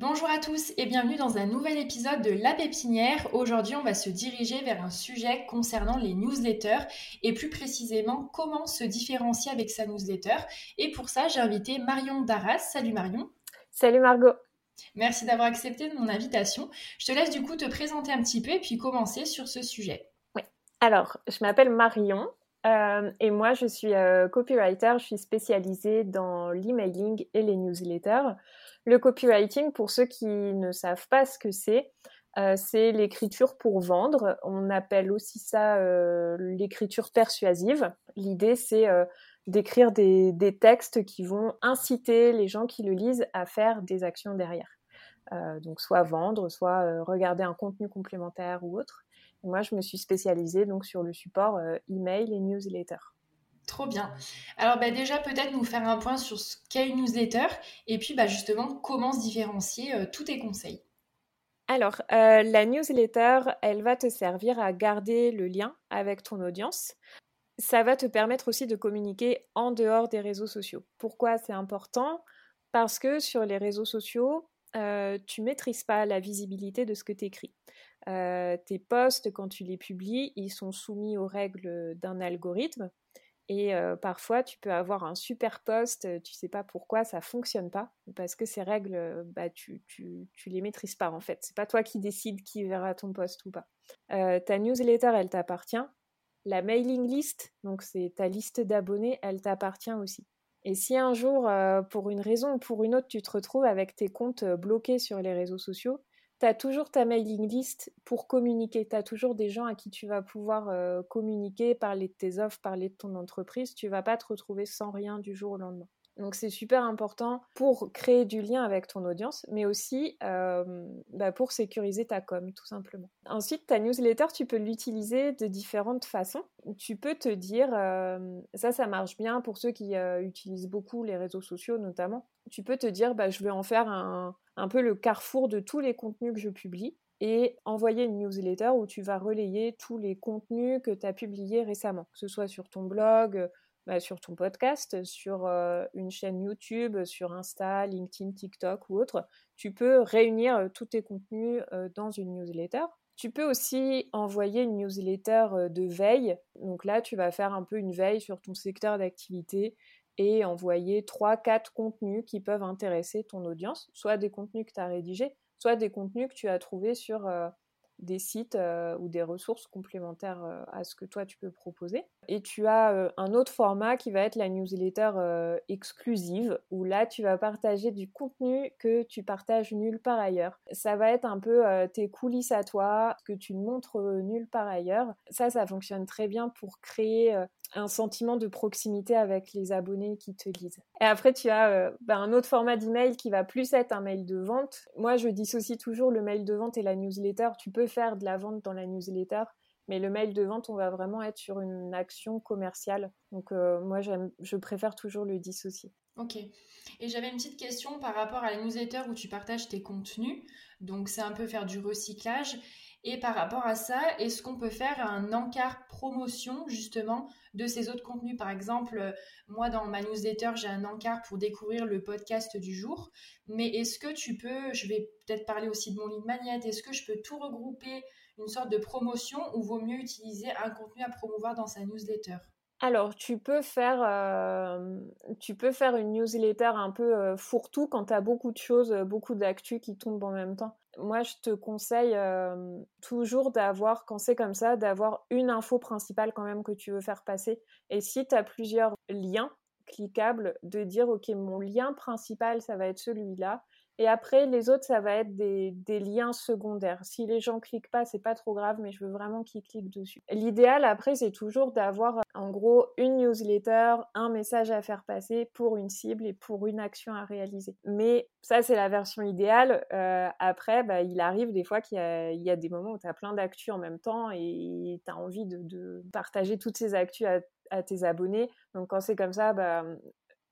Bonjour à tous et bienvenue dans un nouvel épisode de La Pépinière. Aujourd'hui, on va se diriger vers un sujet concernant les newsletters et plus précisément comment se différencier avec sa newsletter. Et pour ça, j'ai invité Marion Darras. Salut Marion. Salut Margot. Merci d'avoir accepté mon invitation. Je te laisse du coup te présenter un petit peu et puis commencer sur ce sujet. Oui. Alors, je m'appelle Marion. Euh, et moi, je suis euh, copywriter, je suis spécialisée dans l'emailing et les newsletters. Le copywriting, pour ceux qui ne savent pas ce que c'est, euh, c'est l'écriture pour vendre. On appelle aussi ça euh, l'écriture persuasive. L'idée, c'est euh, d'écrire des, textes qui vont inciter les gens qui le lisent à faire des actions derrière. donc soit vendre, soit regarder un contenu complémentaire ou autre. moi, je me suis spécialisée donc sur le support email et newsletter. Trop bien. Alors bah, déjà peut-être nous faire un point sur ce qu'est une newsletter et puis bah, justement comment se différencier euh, tous tes conseils. Alors euh, la newsletter, elle va te servir à garder le lien avec ton audience. Ça va te permettre aussi de communiquer en dehors des réseaux sociaux. Pourquoi c'est important? Parce que sur les réseaux sociaux, euh, tu maîtrises pas la visibilité de ce que tu écris. tes posts, quand tu les publies, ils sont soumis aux règles d'un algorithme et parfois, tu peux avoir un super poste, tu sais pas pourquoi ça fonctionne pas, parce que ces règles, bah, tu, tu, tu les maîtrises pas en fait. C'est pas toi qui décides qui verra ton poste ou pas. ta newsletter, elle t'appartient. La mailing list, donc c'est ta liste d'abonnés, elle t'appartient aussi. Et si un jour, pour une raison ou pour une autre, tu te retrouves avec tes comptes bloqués sur les réseaux sociaux, tu as toujours ta mailing list pour communiquer. Tu as toujours des gens à qui tu vas pouvoir euh, communiquer, parler de tes offres, parler de ton entreprise. Tu vas pas te retrouver sans rien du jour au lendemain. Donc c'est super important pour créer du lien avec ton audience, mais aussi euh, bah, pour sécuriser ta com, tout simplement. Ensuite, ta newsletter, tu peux l'utiliser de différentes façons. Tu peux te dire, euh, ça, ça marche bien pour ceux qui utilisent beaucoup les réseaux sociaux notamment. Tu peux te dire, bah, je vais en faire un, un peu le carrefour de tous les contenus que je publie et envoyer une newsletter où tu vas relayer tous les contenus que tu as publiés récemment, que ce soit sur ton blog, bah, sur ton podcast, sur euh, une chaîne YouTube, sur Insta, LinkedIn, TikTok ou autre. Tu peux réunir euh, tous tes contenus euh, dans une newsletter. Tu peux aussi envoyer une newsletter de veille. Donc là, tu vas faire un peu une veille sur ton secteur d'activité et envoyer 3-4 contenus qui peuvent intéresser ton audience, soit des contenus que tu as rédigés, soit des contenus que tu as trouvés sur des sites euh, ou des ressources complémentaires euh, à ce que toi tu peux proposer. Et tu as un autre format qui va être la newsletter exclusive, où là tu vas partager du contenu que tu partages nulle part ailleurs. Ça va être un peu tes coulisses à toi, que tu ne montres nulle part ailleurs. Ça, ça fonctionne très bien pour créer un sentiment de proximité avec les abonnés qui te lisent. Et après, tu as euh, bah, un autre format d'email qui va plus être un mail de vente. Moi, je dissocie toujours le mail de vente et la newsletter. Tu peux faire de la vente dans la newsletter, mais le mail de vente, on va vraiment être sur une action commerciale. Donc, euh, moi, je préfère toujours le dissocier. Ok. Et j'avais une petite question par rapport à la newsletter où tu partages tes contenus. Donc, c'est un peu faire du recyclage. Et par rapport à ça, est-ce qu'on peut faire un encart promotion justement de ces autres contenus? Par exemple, euh, moi dans ma newsletter, j'ai un encart pour découvrir le podcast du jour. Mais est-ce que tu peux, je vais peut-être parler aussi de mon lead magnet, est-ce que je peux tout regrouper une sorte de promotion ou vaut mieux utiliser un contenu à promouvoir dans sa newsletter? Alors, tu peux faire, euh, tu peux faire une newsletter un peu euh, fourre-tout quand tu as beaucoup de choses, beaucoup d'actu qui tombent en même temps moi, je te conseille toujours d'avoir, quand c'est comme ça, d'avoir une info principale quand même que tu veux faire passer. Et si tu as plusieurs liens cliquables, de dire, OK, mon lien principal, ça va être celui-là. Et après, les autres, ça va être des, liens secondaires. Si les gens cliquent pas, c'est pas trop grave, mais je veux vraiment qu'ils cliquent dessus. L'idéal, après, c'est toujours d'avoir, en gros, une newsletter, un message à faire passer pour une cible et pour une action à réaliser. Mais ça, c'est la version idéale. Euh, après, bah, il arrive des fois qu'il y, a des moments où tu as plein d'actus en même temps et tu as envie de, partager toutes ces actus à, à tes abonnés. Donc quand c'est comme ça, bah,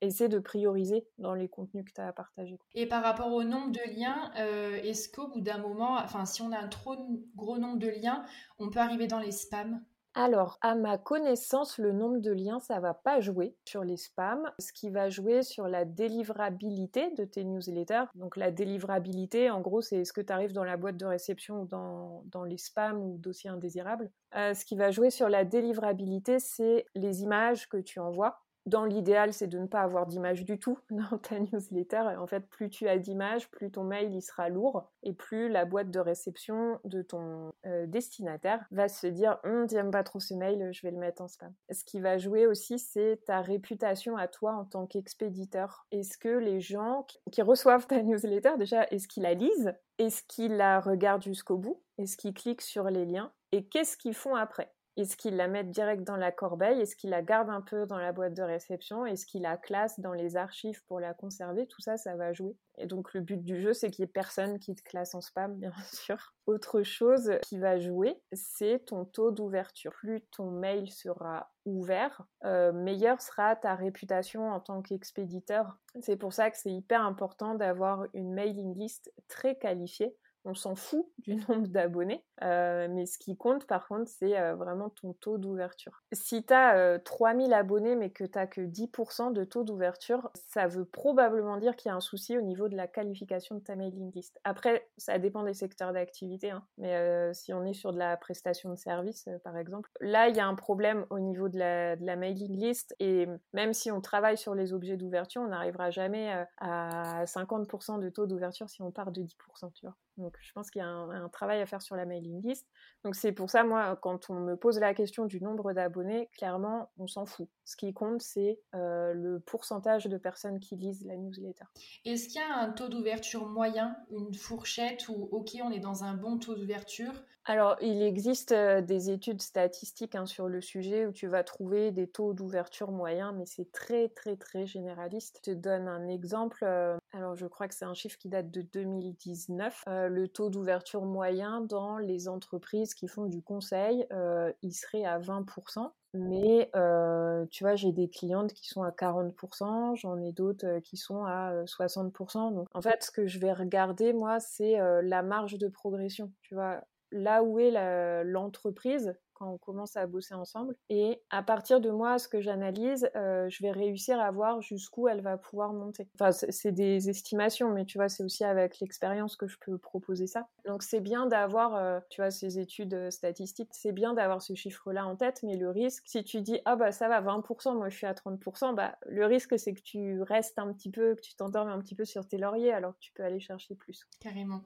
essaie de prioriser dans les contenus que tu as à partager. Et par rapport au nombre de liens, euh, est-ce qu'au bout d'un moment, enfin si on a un trop gros nombre de liens, on peut arriver dans les spams? Alors, à ma connaissance, le nombre de liens, ça va pas jouer sur les spams. Ce qui va jouer sur la délivrabilité de tes newsletters. Donc, la délivrabilité, en gros, c'est ce que tu arrives dans la boîte de réception ou dans, dans les spams ou dossiers indésirables. Euh, ce qui va jouer sur la délivrabilité, c'est les images que tu envoies dans l'idéal, c'est de ne pas avoir d'image du tout dans ta newsletter. En fait, plus tu as d'images, plus ton mail il sera lourd et plus la boîte de réception de ton euh, destinataire va se dire hum, j'aime pas trop ce mail, je vais le mettre en spam. Ce qui va jouer aussi, c'est ta réputation à toi en tant qu'expéditeur. Est-ce que les gens qui reçoivent ta newsletter, déjà, est-ce qu'ils la lisent? Est-ce qu'ils la regardent jusqu'au bout? Est-ce qu'ils cliquent sur les liens? Et qu'est-ce qu'ils font après? Est-ce qu'ils la mettent direct dans la corbeille? Est-ce qu'ils la gardent un peu dans la boîte de réception? Est-ce qu'ils la classent dans les archives pour la conserver? Tout ça, ça va jouer. Et donc le but du jeu, c'est qu'il n'y ait personne qui te classe en spam, bien sûr. Autre chose qui va jouer, c'est ton taux d'ouverture. Plus ton mail sera ouvert, euh, meilleure sera ta réputation en tant qu'expéditeur. C'est pour ça que c'est hyper important d'avoir une mailing list très qualifiée on s'en fout du nombre d'abonnés, euh, mais ce qui compte par contre, c'est euh, vraiment ton taux d'ouverture. Si tu as 3000 abonnés mais que tu n'as que 10% de taux d'ouverture, ça veut probablement dire qu'il y a un souci au niveau de la qualification de ta mailing list. Après, ça dépend des secteurs d'activité, hein, mais euh, si on est sur de la prestation de service, par exemple, là, il y a un problème au niveau de la, de la, mailing list et même si on travaille sur les objets d'ouverture, on n'arrivera jamais à 50% de taux d'ouverture si on part de 10%, tu vois. Donc, je pense qu'il y a un, travail à faire sur la mailing list. Donc, c'est pour ça, moi, quand on me pose la question du nombre d'abonnés, clairement, on s'en fout. Ce qui compte, c'est euh, le pourcentage de personnes qui lisent la newsletter. Est-ce qu'il y a un taux d'ouverture moyen, une fourchette où, OK, on est dans un bon taux d'ouverture? Alors, il existe euh, des études statistiques hein, sur le sujet où tu vas trouver des taux d'ouverture moyens, mais c'est très, très, très généraliste. Je te donne un exemple. Euh, alors, je crois que c'est un chiffre qui date de 2019 le taux d'ouverture moyen dans les entreprises qui font du conseil, euh, il serait à 20%. Mais euh, tu vois, j'ai des clientes qui sont à 40%, j'en ai d'autres euh, qui sont à 60%. Donc, en fait, ce que je vais regarder, moi, c'est la marge de progression. Tu vois, là où est l'entreprise, quand on commence à bosser ensemble. Et à partir de moi, ce que j'analyse, euh, je vais réussir à voir jusqu'où elle va pouvoir monter. Enfin, c'est des estimations, mais tu vois, c'est aussi avec l'expérience que je peux proposer ça. Donc c'est bien d'avoir, euh, tu vois, ces études euh, statistiques, c'est bien d'avoir ce chiffre-là en tête, mais le risque, si tu dis, ah bah ça va, 20%, moi je suis à 30%, bah le risque c'est que tu restes un petit peu, que tu t'endormes un petit peu sur tes lauriers, alors que tu peux aller chercher plus. Carrément.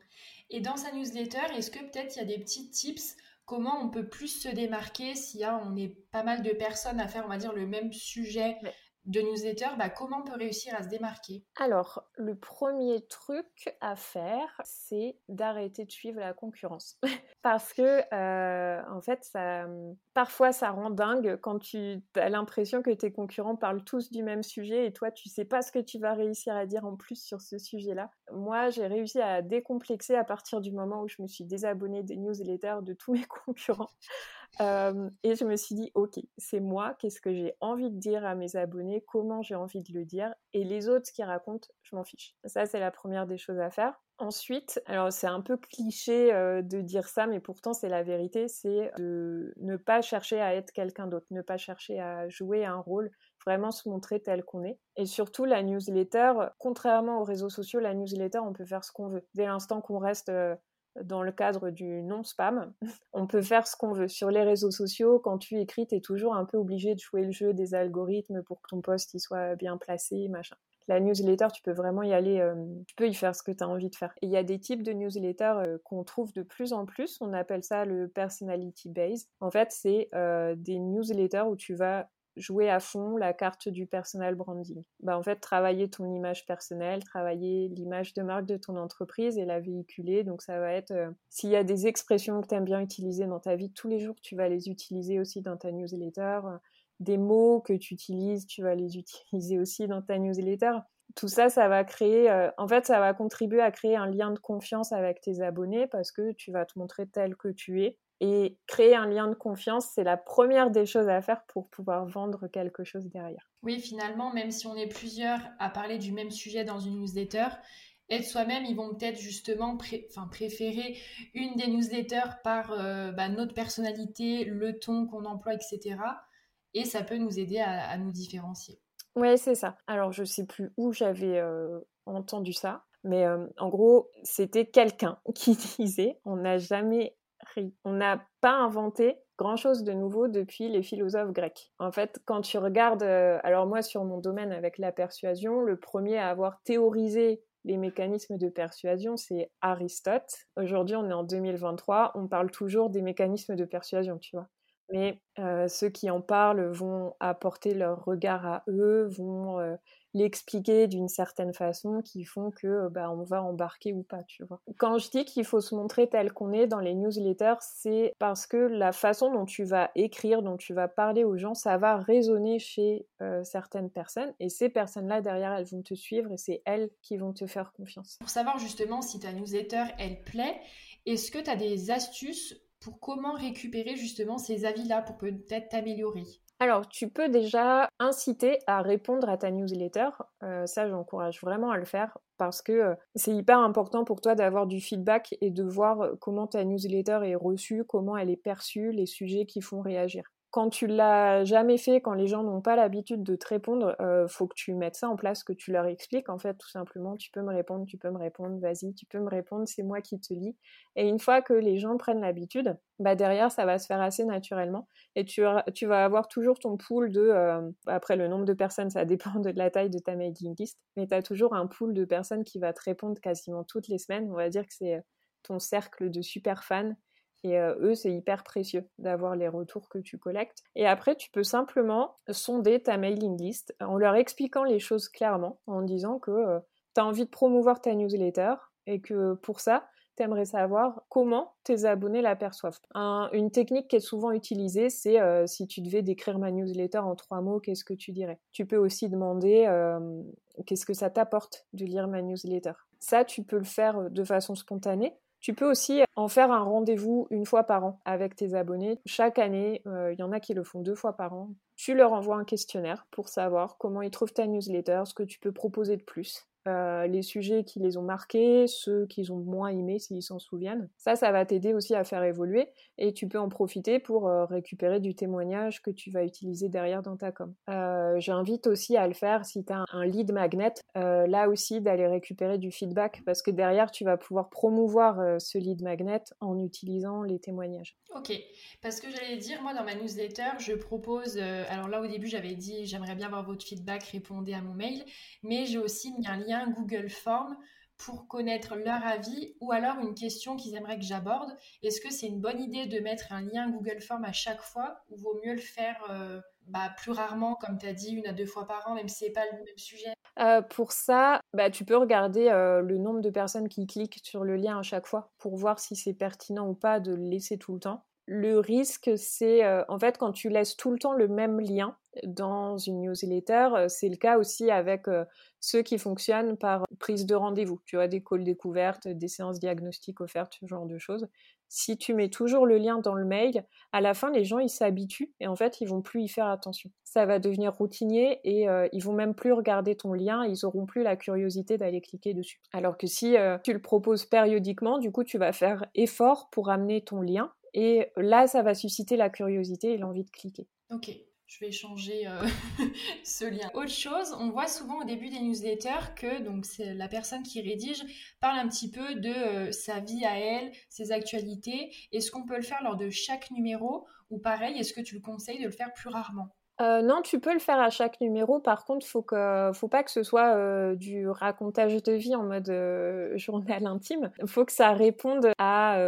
Et dans sa newsletter, est-ce que peut-être il y a des petits tips comment on peut plus se démarquer si on est pas mal de personnes à faire, on va dire, le même sujet de newsletter, bah, comment on peut réussir à se démarquer? Alors, le premier truc à faire, c'est d'arrêter de suivre la concurrence. Parce que, euh, en fait, parfois, ça rend dingue quand tu as l'impression que tes concurrents parlent tous du même sujet et toi, tu sais pas ce que tu vas réussir à dire en plus sur ce sujet-là. Moi, j'ai réussi à décomplexer à partir du moment où je me suis désabonnée des newsletters de tous mes concurrents. Euh, et je me suis dit, ok, c'est moi, qu'est-ce que j'ai envie de dire à mes abonnés, comment j'ai envie de le dire, et les autres qui racontent, je m'en fiche. Ça, c'est la première des choses à faire. Ensuite, alors c'est un peu cliché euh, de dire ça, mais pourtant c'est la vérité, c'est de ne pas chercher à être quelqu'un d'autre, ne pas chercher à jouer un rôle, vraiment se montrer tel qu'on est. Et surtout, la newsletter, contrairement aux réseaux sociaux, la newsletter, on peut faire ce qu'on veut. Dès l'instant qu'on reste euh, dans le cadre du non-spam, on peut faire ce qu'on veut. Sur les réseaux sociaux, quand tu écris, tu es toujours un peu obligé de jouer le jeu des algorithmes pour que ton post soit bien placé, machin. La newsletter, tu peux vraiment y aller, euh, tu peux y faire ce que tu as envie de faire. il y a des types de newsletters euh, qu'on trouve de plus en plus, on appelle ça le personality base. En fait, c'est euh, des newsletters où tu vas jouer à fond la carte du personal branding. Bah, en fait, travailler ton image personnelle, travailler l'image de marque de ton entreprise et la véhiculer. Donc, ça va être, euh, s'il y a des expressions que tu aimes bien utiliser dans ta vie tous les jours, tu vas les utiliser aussi dans ta newsletter. Des mots que tu utilises, tu vas les utiliser aussi dans ta newsletter tout ça, ça va créer, euh, en fait, ça va contribuer à créer un lien de confiance avec tes abonnés parce que tu vas te montrer tel que tu es. Et créer un lien de confiance, c'est la première des choses à faire pour pouvoir vendre quelque chose derrière. Oui, finalement, même si on est plusieurs à parler du même sujet dans une newsletter, être soi-même, ils vont peut-être justement préférer une des newsletters par euh, bah, notre personnalité, le ton qu'on emploie, etc. Et ça peut nous aider à nous différencier. Oui, c'est ça. Alors, je sais plus où j'avais euh, entendu ça, mais euh, en gros, c'était quelqu'un qui disait on n'a jamais on n'a pas inventé grand-chose de nouveau depuis les philosophes grecs. En fait, quand tu regardes, euh, alors moi sur mon domaine avec la persuasion, le premier à avoir théorisé les mécanismes de persuasion, c'est Aristote. Aujourd'hui, on est en 2023, on parle toujours des mécanismes de persuasion, tu vois mais ceux qui en parlent vont apporter leur regard à eux, vont l'expliquer d'une certaine façon qui font que bah, on va embarquer ou pas, tu vois. Quand je dis qu'il faut se montrer tel qu'on est dans les newsletters, c'est parce que la façon dont tu vas écrire, dont tu vas parler aux gens, ça va résonner chez certaines personnes et ces personnes-là derrière, elles vont te suivre et c'est elles qui vont te faire confiance. Pour savoir justement si ta newsletter, elle plaît, est-ce que tu as des astuces pour comment récupérer justement ces avis-là pour peut-être t'améliorer? Alors, tu peux déjà inciter à répondre à ta newsletter. Euh, ça, j'encourage vraiment à le faire parce que euh, c'est hyper important pour toi d'avoir du feedback et de voir comment ta newsletter est reçue, comment elle est perçue, les sujets qui font réagir quand tu l'as jamais fait, quand les gens n'ont pas l'habitude de te répondre, euh, faut que tu mettes ça en place, que tu leur expliques en fait tout simplement, tu peux me répondre, tu peux me répondre, vas-y, tu peux me répondre, c'est moi qui te lis. Et une fois que les gens prennent l'habitude, bah derrière ça va se faire assez naturellement et tu, vas avoir toujours ton pool de, euh, après le nombre de personnes, ça dépend de la taille de ta mailing list, mais tu as toujours un pool de personnes qui va te répondre quasiment toutes les semaines. On va dire que c'est ton cercle de super fans et eux, c'est hyper précieux d'avoir les retours que tu collectes. Et après, tu peux simplement sonder ta mailing list en leur expliquant les choses clairement, en disant que tu as envie de promouvoir ta newsletter et que pour ça, tu aimerais savoir comment tes abonnés l'aperçoivent. une technique qui est souvent utilisée, c'est si tu devais décrire ma newsletter en trois mots, qu'est-ce que tu dirais? Tu peux aussi demander qu'est-ce que ça t'apporte de lire ma newsletter? Ça, tu peux le faire de façon spontanée tu peux aussi en faire un rendez-vous une fois par an avec tes abonnés. Chaque année, il euh, y en a qui le font deux fois par an. Tu leur envoies un questionnaire pour savoir comment ils trouvent ta newsletter, ce que tu peux proposer de plus. Euh, les sujets qui les ont marqués, ceux qu'ils ont moins aimés s'ils s'en souviennent. Ça, ça va t'aider aussi à faire évoluer et tu peux en profiter pour euh, récupérer du témoignage que tu vas utiliser derrière dans ta com. Euh, j'invite aussi à le faire si tu as un lead magnet, là aussi d'aller récupérer du feedback parce que derrière tu vas pouvoir promouvoir ce lead magnet en utilisant les témoignages. Ok, parce que j'allais dire, moi dans ma newsletter, je propose, alors là au début j'avais dit j'aimerais bien avoir votre feedback, répondez à mon mail, mais j'ai aussi mis un lien Google Form pour connaître leur avis ou alors une question qu'ils aimeraient que j'aborde. Est-ce que c'est une bonne idée de mettre un lien Google Form à chaque fois ou vaut mieux le faire euh, bah, plus rarement, comme tu as dit, une à deux fois par an, même si c'est pas le même sujet? Euh, Pour ça, bah, tu peux regarder euh, le nombre de personnes qui cliquent sur le lien à chaque fois pour voir si c'est pertinent ou pas de le laisser tout le temps. Le risque, c'est en fait quand tu laisses tout le temps le même lien, dans une newsletter. Euh, c'est le cas aussi avec euh, ceux qui fonctionnent par prise de rendez-vous. Tu vois, des calls découvertes, des séances diagnostiques offertes, ce genre de choses. Si tu mets toujours le lien dans le mail, à la fin, les gens, ils s'habituent et en fait, ils vont plus y faire attention. Ça va devenir routinier et euh, ils vont même plus regarder ton lien, ils auront plus la curiosité d'aller cliquer dessus. Alors que si tu le proposes périodiquement, du coup, tu vas faire effort pour amener ton lien et là, ça va susciter la curiosité et l'envie de cliquer. Ok, je vais changer euh, ce lien. Autre chose, on voit souvent au début des newsletters que donc c'est la personne qui rédige parle un petit peu de euh, sa vie à elle, ses actualités. Est-ce qu'on peut le faire lors de chaque numéro ou pareil, est-ce que tu le conseilles de le faire plus rarement? Euh, non, tu peux le faire à chaque numéro. Par contre, faut que, faut pas que ce soit euh, du racontage de vie en mode euh, journal intime. Faut que ça réponde à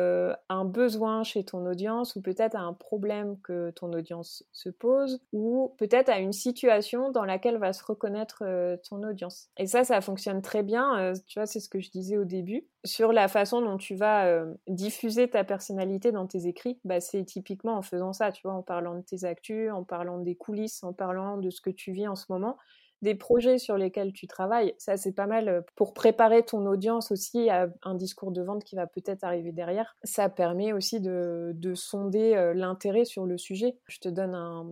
un besoin chez ton audience ou peut-être à un problème que ton audience se pose ou peut-être à une situation dans laquelle va se reconnaître ton audience. Et ça, ça fonctionne très bien. tu vois, c'est ce que je disais au début sur la façon dont tu vas diffuser ta personnalité dans tes écrits. Bah, c'est typiquement en faisant ça, tu vois, en parlant de tes actus, en parlant des coulisses en parlant de ce que tu vis en ce moment, des projets sur lesquels tu travailles. Ça, c'est pas mal euh, pour préparer ton audience aussi à un discours de vente qui va peut-être arriver derrière. Ça permet aussi de, sonder euh, l'intérêt sur le sujet. Je te donne un,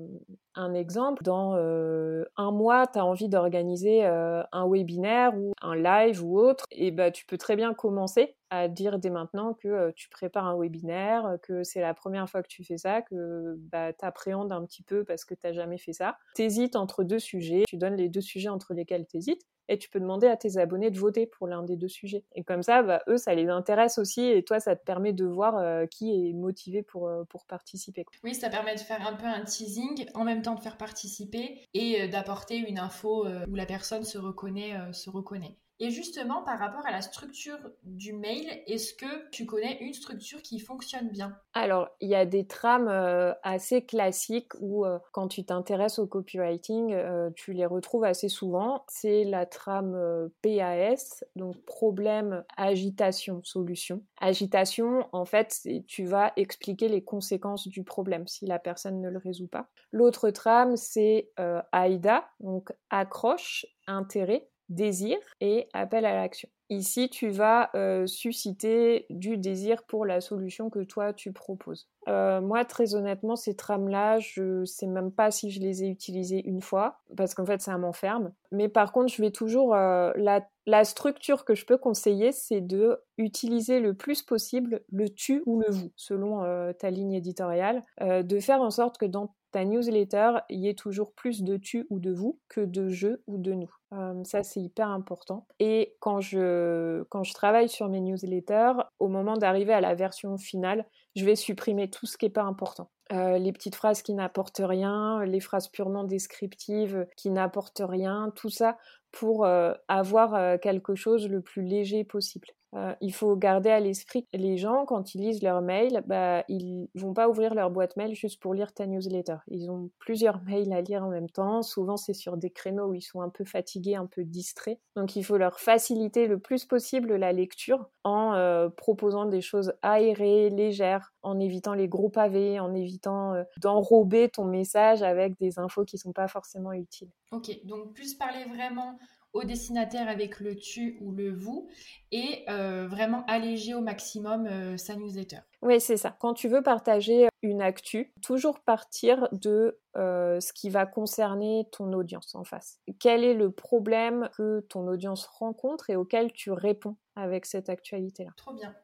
exemple. Dans euh, un mois, tu as envie d'organiser un webinaire ou un live ou autre, et bah, tu peux très bien commencer à dire dès maintenant que tu prépares un webinaire, que c'est la première fois que tu fais ça, que bah, tu appréhendes un petit peu parce que tu n'as jamais fait ça. Tu hésites entre deux sujets, tu donnes les deux sujets entre lesquels tu hésites, et tu peux demander à tes abonnés de voter pour l'un des deux sujets. Et comme ça, bah, eux, ça les intéresse aussi, et toi, ça te permet de voir qui est motivé pour, pour participer. Oui, ça permet de faire un peu un teasing, en même temps de faire participer, et d'apporter une info où la personne se reconnaît. se reconnaît. Et justement, par rapport à la structure du mail, est-ce que tu connais une structure qui fonctionne bien? Alors, il y a des trames euh, assez classiques où, euh, quand tu t'intéresses au copywriting, euh, tu les retrouves assez souvent. C'est la trame PAS, donc problème, agitation, solution. Agitation, en fait, tu vas expliquer les conséquences du problème si la personne ne le résout pas. L'autre trame, c'est AIDA, donc accroche, intérêt désir et appel à l'action. Ici, tu vas euh, susciter du désir pour la solution que toi tu proposes. Euh, moi, très honnêtement, ces trames-là, je sais même pas si je les ai utilisées une fois, parce qu'en fait, ça m'enferme. Mais par contre, je vais toujours euh, la, la, structure que je peux conseiller, c'est de utiliser le plus possible le tu ou le vous, selon ta ligne éditoriale, de faire en sorte que dans ta newsletter, il y ait toujours plus de tu ou de vous que de je ou de nous. Euh, ça, c'est hyper important. Et quand je, quand je travaille sur mes newsletters, au moment d'arriver à la version finale, je vais supprimer tout ce qui n'est pas important. Euh, les petites phrases qui n'apportent rien, les phrases purement descriptives qui n'apportent rien, tout ça pour euh, avoir quelque chose le plus léger possible. Euh, il faut garder à l'esprit que les gens, quand ils lisent leur mail, bah, ils vont pas ouvrir leur boîte mail juste pour lire ta newsletter. Ils ont plusieurs mails à lire en même temps. Souvent, c'est sur des créneaux où ils sont un peu fatigués, un peu distraits. Donc, il faut leur faciliter le plus possible la lecture en euh, proposant des choses aérées, légères, en évitant les gros pavés, en évitant euh, d'enrober ton message avec des infos qui sont pas forcément utiles. Ok, donc plus parler vraiment au destinataire avec le tu ou le vous et euh, vraiment alléger au maximum euh, sa newsletter. Oui, c'est ça. Quand tu veux partager une actu, toujours partir de euh, ce qui va concerner ton audience en face. Quel est le problème que ton audience rencontre et auquel tu réponds avec cette actualité-là? Trop bien.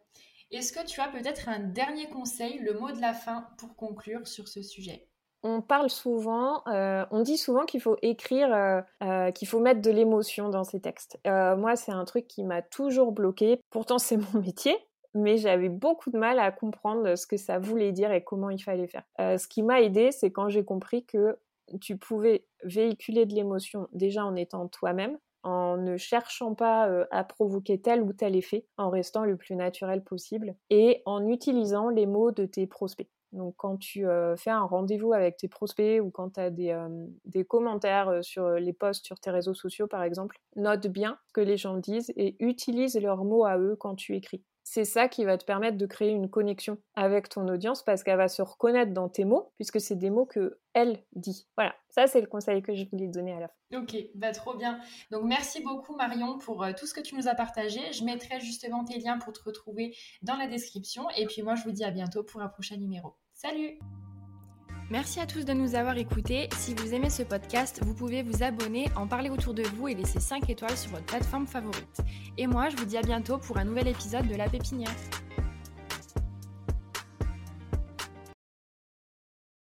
Est-ce que tu as peut-être un dernier conseil, le mot de la fin pour conclure sur ce sujet? On parle souvent, euh, on dit souvent qu'il faut écrire, euh, euh, qu'il faut mettre de l'émotion dans ses textes. moi, c'est un truc qui m'a toujours bloqué. Pourtant, c'est mon métier, mais j'avais beaucoup de mal à comprendre ce que ça voulait dire et comment il fallait faire. ce qui m'a aidé, c'est quand j'ai compris que tu pouvais véhiculer de l'émotion déjà en étant toi-même, en ne cherchant pas à provoquer tel ou tel effet, en restant le plus naturel possible et en utilisant les mots de tes prospects. Donc quand tu fais un rendez-vous avec tes prospects ou quand tu as des, commentaires sur les posts sur tes réseaux sociaux par exemple, note bien ce que les gens disent et utilise leurs mots à eux quand tu écris. C'est ça qui va te permettre de créer une connexion avec ton audience parce qu'elle va se reconnaître dans tes mots puisque c'est des mots que elle dit. Voilà, ça c'est le conseil que je voulais te donner à la fin. Ok, bah trop bien. Donc merci beaucoup Marion pour tout ce que tu nous as partagé. Je mettrai justement tes liens pour te retrouver dans la description et puis moi je vous dis à bientôt pour un prochain numéro. Salut Merci à tous de nous avoir écoutés. Si vous aimez ce podcast, vous pouvez vous abonner, en parler autour de vous et laisser 5 étoiles sur votre plateforme favorite. Et moi, je vous dis à bientôt pour un nouvel épisode de La Pépinière.